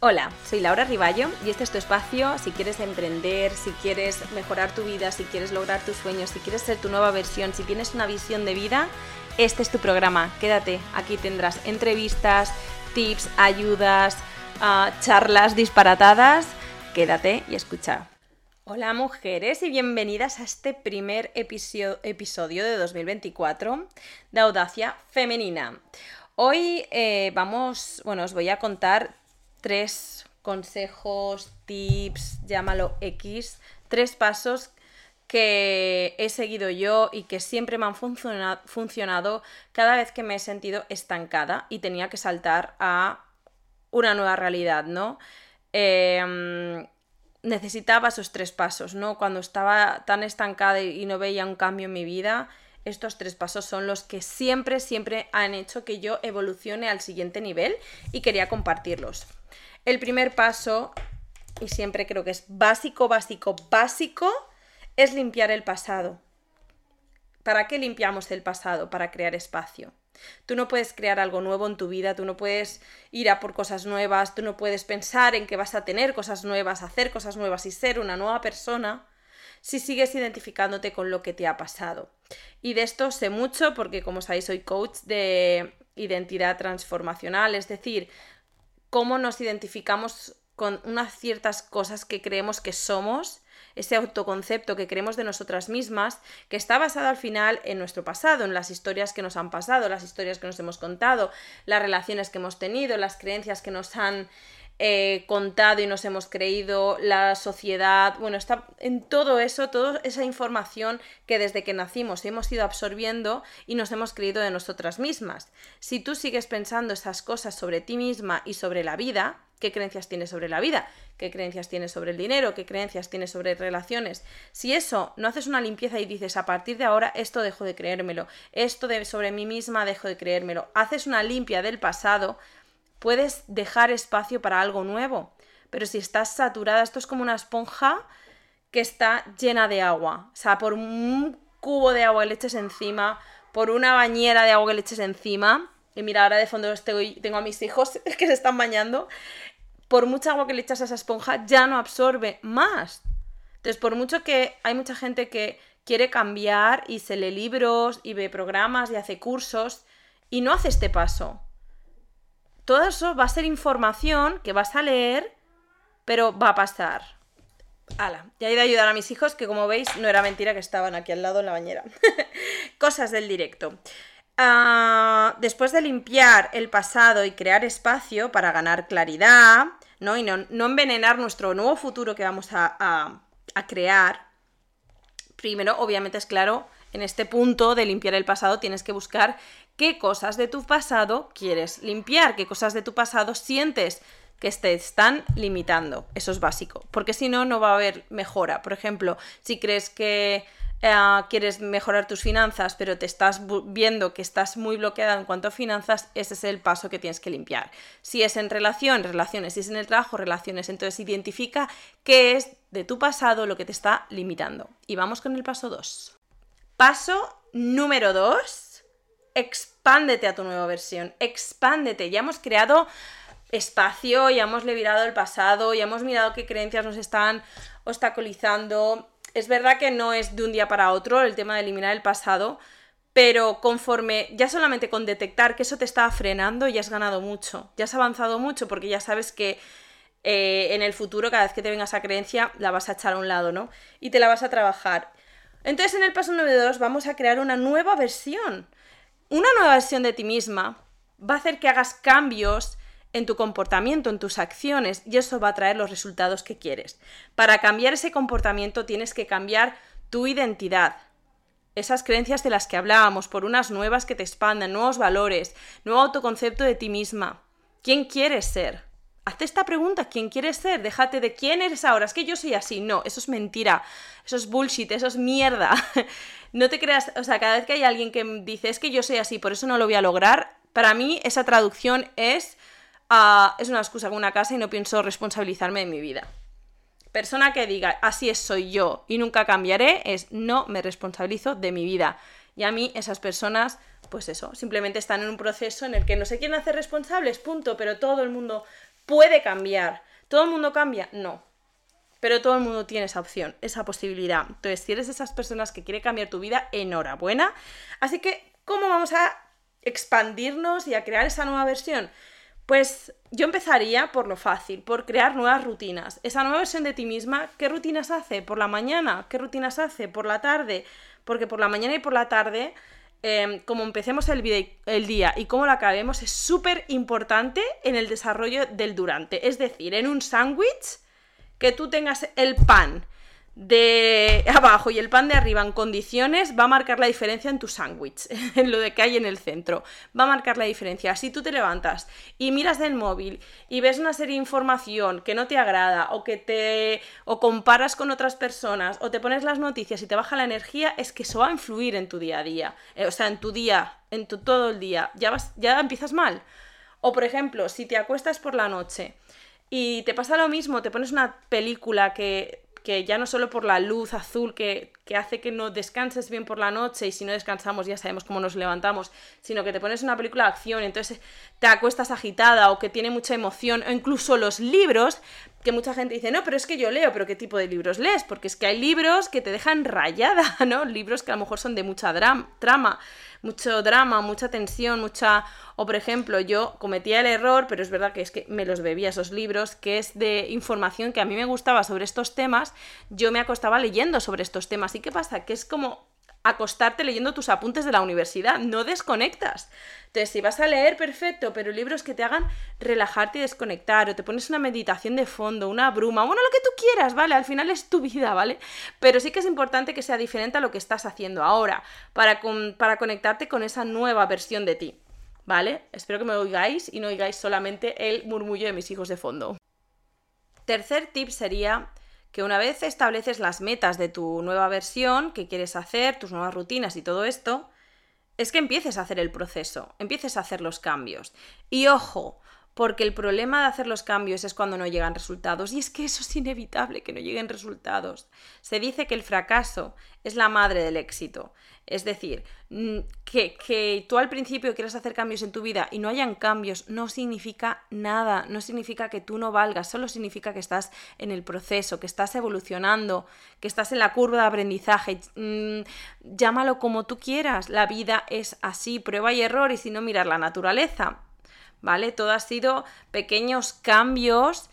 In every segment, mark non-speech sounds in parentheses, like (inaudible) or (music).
Hola, soy Laura Riballo y este es tu espacio si quieres emprender, si quieres mejorar tu vida, si quieres lograr tus sueños, si quieres ser tu nueva versión, si tienes una visión de vida, este es tu programa. Quédate, aquí tendrás entrevistas, tips, ayudas, uh, charlas disparatadas. Quédate y escucha. Hola mujeres y bienvenidas a este primer episodio, episodio de 2024 de Audacia Femenina. Hoy eh, vamos, bueno, os voy a contar tres consejos, tips, llámalo X, tres pasos que he seguido yo y que siempre me han funcionado cada vez que me he sentido estancada y tenía que saltar a una nueva realidad, ¿no? Em, necesitaba esos tres pasos, ¿no? Cuando estaba tan estancada y no veía un cambio en mi vida, estos tres pasos son los que siempre, siempre han hecho que yo evolucione al siguiente nivel y quería compartirlos. El primer paso, y siempre creo que es básico, básico, básico, es limpiar el pasado. ¿Para qué limpiamos el pasado? Para crear espacio. Tú no puedes crear algo nuevo en tu vida, tú no puedes ir a por cosas nuevas, tú no puedes pensar en que vas a tener cosas nuevas, hacer cosas nuevas y ser una nueva persona si sigues identificándote con lo que te ha pasado. Y de esto sé mucho porque, como sabéis, soy coach de identidad transformacional, es decir, cómo nos identificamos con unas ciertas cosas que creemos que somos, ese autoconcepto que creemos de nosotras mismas, que está basado al final en nuestro pasado, en las historias que nos han pasado, las historias que nos hemos contado, las relaciones que hemos tenido, las creencias que nos han eh, contado y nos hemos creído, la sociedad, bueno, está en todo eso, toda esa información que desde que nacimos hemos ido absorbiendo y nos hemos creído de nosotras mismas. Si tú sigues pensando esas cosas sobre ti misma y sobre la vida, ¿qué creencias tienes sobre la vida? ¿Qué creencias tienes sobre el dinero? ¿Qué creencias tienes sobre relaciones? Si eso no haces una limpieza y dices, a partir de ahora esto dejo de creérmelo, esto de sobre mí misma dejo de creérmelo, haces una limpia del pasado, puedes dejar espacio para algo nuevo. Pero si estás saturada, esto es como una esponja que está llena de agua. O sea, por un cubo de agua que le eches encima, por una bañera de agua que le eches encima, y mira, ahora de fondo tengo a mis hijos (laughs) que se están bañando, por mucha agua que le echas a esa esponja, ya no absorbe más. Entonces, por mucho que hay mucha gente que quiere cambiar y se lee libros y ve programas y hace cursos y no hace este paso todo eso va a ser información que vas a leer, pero va a pasar. Hala, ya he ido a ayudar a mis hijos, que como veis no era mentira que estaban aquí al lado en la bañera. (laughs) Cosas del directo. Ah, después de limpiar el pasado y crear espacio para ganar claridad, ¿no? Y no, envenenar nuestro nuevo futuro que vamos a crear, primero, obviamente es claro, en este punto de limpiar el pasado tienes que buscar qué cosas de tu pasado quieres limpiar, qué cosas de tu pasado sientes que te están limitando. Eso es básico, porque si no, no va a haber mejora. Por ejemplo, si crees que eh, quieres mejorar tus finanzas, pero te estás viendo que estás muy bloqueada en cuanto a finanzas, ese es el paso que tienes que limpiar. Si es en relación, relaciones. Si es en el trabajo, relaciones. Entonces identifica qué es de tu pasado lo que te está limitando. Y vamos con el paso 2. Paso número 2 expándete a tu nueva versión, expándete. Ya hemos creado espacio, ya hemos liberado el pasado, ya hemos mirado qué creencias nos están obstaculizando. Es verdad que no es de un día para otro el tema de eliminar el pasado, pero conforme ya solamente con detectar que eso te está frenando, ya has ganado mucho, ya has avanzado mucho porque ya sabes que eh, en el futuro cada vez que te venga esa creencia la vas a echar a un lado, ¿no? Y te la vas a trabajar. Entonces en el paso 9.2 vamos a crear una nueva versión una nueva versión de ti misma va a hacer que hagas cambios en tu comportamiento, en tus acciones, y eso va a traer los resultados que quieres. Para cambiar ese comportamiento tienes que cambiar tu identidad, esas creencias de las que hablábamos, por unas nuevas que te expandan, nuevos valores, nuevo autoconcepto de ti misma. ¿Quién quieres ser? Hazte esta pregunta, ¿quién quieres ser? Déjate de quién eres ahora, es que yo soy así. No, eso es mentira, eso es bullshit, eso es mierda. (laughs) no te creas, o sea, cada vez que hay alguien que dice, es que yo soy así, por eso no lo voy a lograr, para mí esa traducción es, ah, es una excusa con una casa y no pienso responsabilizarme de mi vida. Persona que diga, así es, soy yo y nunca cambiaré, es no me responsabilizo de mi vida. Y a mí esas personas, pues eso, simplemente están en un proceso en el que no se quieren hacer responsables, punto, pero todo el mundo puede cambiar. ¿Todo el mundo cambia? No. Pero todo el mundo tiene esa opción, esa posibilidad. Entonces, si eres de esas personas que quiere cambiar tu vida, enhorabuena. Así que, ¿cómo vamos a expandirnos y a crear esa nueva versión? Pues yo empezaría por lo fácil, por crear nuevas rutinas. Esa nueva versión de ti misma, ¿qué rutinas hace? ¿Por la mañana? ¿Qué rutinas hace? ¿Por la tarde? Porque por la mañana y por la tarde, em, como empecemos el, día y cómo lo acabemos, es súper importante en el desarrollo del durante. Es decir, en un sándwich, que tú tengas el pan de (laughs) abajo y el pan de arriba en condiciones va a marcar la diferencia en tu sándwich, (laughs) en lo de que hay en el centro. Va a marcar la diferencia. Si tú te levantas y miras del móvil y ves una serie de información que no te agrada o que te o comparas con otras personas o te pones las noticias y te baja la energía, es que eso va a influir en tu día a día, eh, o sea, en tu día, en tu todo el día. Ya vas ya empiezas mal. O por ejemplo, si te acuestas por la noche y te pasa lo mismo, te pones una película que que ya no solo por la luz azul que, hace que no descanses bien por la noche y si no descansamos ya sabemos cómo nos levantamos, sino que te pones una película de acción, entonces te acuestas agitada o que tiene mucha emoción, o incluso los libros, que mucha gente dice, no, pero es que yo leo, pero ¿qué tipo de libros lees? Porque es que hay libros que te dejan rayada, (laughs) ¿no? Libros que a lo mejor son de mucha trama mucho drama, mucha tensión, mucha... O por ejemplo, yo cometía el error, pero es verdad que es que me los bebía esos libros, que es de información que a mí me gustaba sobre estos temas, yo me acostaba leyendo sobre estos temas. ¿Y qué pasa? Que es como acostarte leyendo tus apuntes de la universidad, no desconectas. Entonces, si vas a leer, perfecto, pero libros que te hagan relajarte y desconectar, o te pones una meditación de fondo, una bruma, bueno, lo que tú quieras, ¿vale? Al final es tu vida, ¿vale? Pero sí que es importante que sea diferente a lo que estás haciendo ahora, para, para conectarte con esa nueva versión de ti, ¿vale? Espero que me oigáis y no oigáis solamente el murmullo de mis hijos de fondo. Tercer tip sería que una vez estableces las metas de tu nueva versión, que quieres hacer, tus nuevas rutinas y todo esto, es que empieces a hacer el proceso, empieces a hacer los cambios. Y ojo, porque el problema de hacer los cambios es cuando no llegan resultados. Y es que eso es inevitable, que no lleguen resultados. Se dice que el fracaso es la madre del éxito. Es decir, mm, que, que, tú al principio quieras hacer cambios en tu vida y no hayan cambios no significa nada, no significa que tú no valgas, solo significa que estás en el proceso, que estás evolucionando, que estás en la curva de aprendizaje. Mm, llámalo como tú quieras, la vida es así, prueba y error y si no mirar la naturaleza. ¿Vale? Todo ha sido pequeños cambios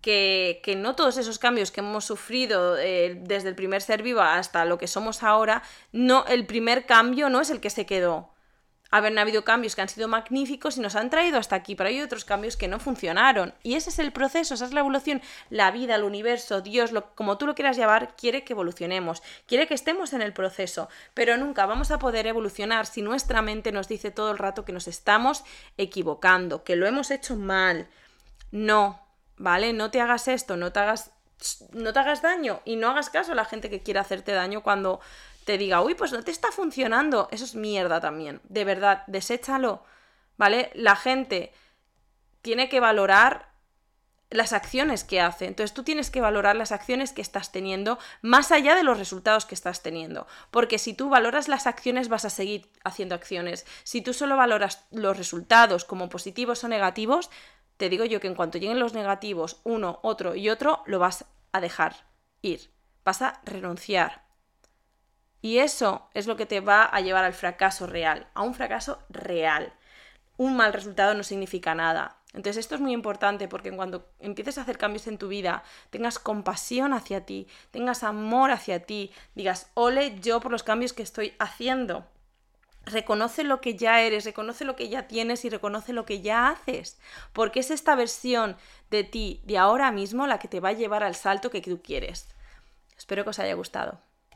que, no todos esos cambios que hemos sufrido eh, desde el primer ser vivo hasta lo que somos ahora, no, el primer cambio no es el que se quedó haber habido cambios que han sido magníficos y nos han traído hasta aquí, pero hay otros cambios que no funcionaron. Y ese es el proceso, esa es la evolución. La vida, el universo, Dios, lo, como tú lo quieras llamar, quiere que evolucionemos, quiere que estemos en el proceso, pero nunca vamos a poder evolucionar si nuestra mente nos dice todo el rato que nos estamos equivocando, que lo hemos hecho mal. No, ¿vale? No te hagas esto, no te hagas no te hagas daño y no hagas caso a la gente que quiere hacerte daño cuando te diga, uy, pues no te está funcionando, eso es mierda también. De verdad, deséchalo, ¿vale? La gente tiene que valorar las acciones que hace. Entonces tú tienes que valorar las acciones que estás teniendo más allá de los resultados que estás teniendo. Porque si tú valoras las acciones vas a seguir haciendo acciones. Si tú solo valoras los resultados como positivos o negativos, te digo yo que en cuanto lleguen los negativos, uno, otro y otro, lo vas a dejar ir. Vas a renunciar. Y eso es lo que te va a llevar al fracaso real, a un fracaso real. Un mal resultado no significa nada. Entonces esto es muy importante porque cuando empieces a hacer cambios en tu vida, tengas compasión hacia ti, tengas amor hacia ti, digas, ole yo por los cambios que estoy haciendo. Reconoce lo que ya eres, reconoce lo que ya tienes y reconoce lo que ya haces. Porque es esta versión de ti de ahora mismo la que te va a llevar al salto que tú quieres. Espero que os haya gustado.